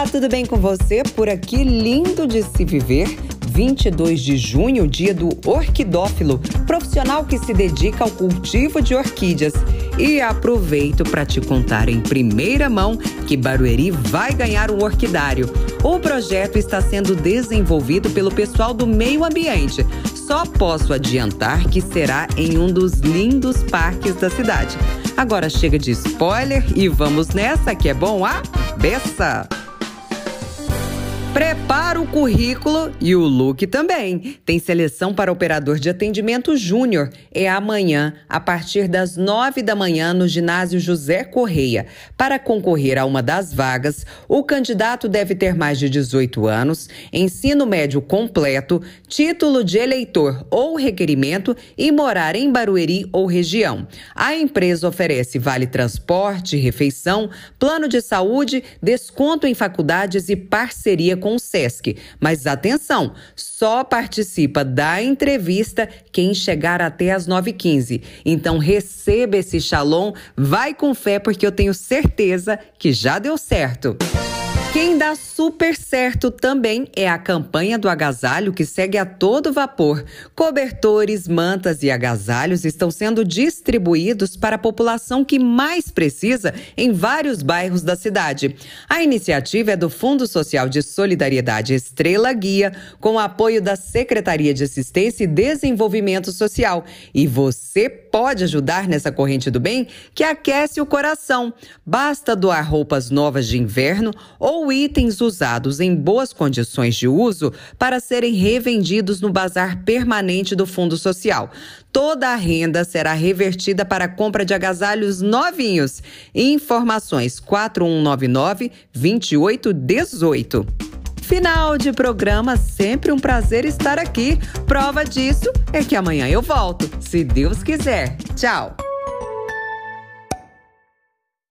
Olá, tudo bem com você? Por aqui, lindo de se viver. 22 de junho, dia do orquidófilo, profissional que se dedica ao cultivo de orquídeas. E aproveito para te contar em primeira mão que Barueri vai ganhar um orquidário. O projeto está sendo desenvolvido pelo pessoal do meio ambiente. Só posso adiantar que será em um dos lindos parques da cidade. Agora chega de spoiler e vamos nessa que é bom a beça! Prepara o currículo e o look também. Tem seleção para operador de atendimento júnior. É amanhã, a partir das nove da manhã, no ginásio José Correia. Para concorrer a uma das vagas, o candidato deve ter mais de 18 anos, ensino médio completo, título de eleitor ou requerimento e morar em Barueri ou região. A empresa oferece vale transporte, refeição, plano de saúde, desconto em faculdades e parceria com o SESC. Mas atenção, só participa da entrevista quem chegar até as 9h15. Então receba esse shalom, vai com fé, porque eu tenho certeza que já deu certo. Quem dá super certo também é a campanha do agasalho que segue a todo vapor. Cobertores, mantas e agasalhos estão sendo distribuídos para a população que mais precisa em vários bairros da cidade. A iniciativa é do Fundo Social de Solidariedade Estrela Guia, com o apoio da Secretaria de Assistência e Desenvolvimento Social. E você pode ajudar nessa corrente do bem que aquece o coração. Basta doar roupas novas de inverno ou ou itens usados em boas condições de uso para serem revendidos no bazar permanente do Fundo Social. Toda a renda será revertida para a compra de agasalhos novinhos. Informações 4199 2818. Final de programa, sempre um prazer estar aqui. Prova disso é que amanhã eu volto, se Deus quiser. Tchau!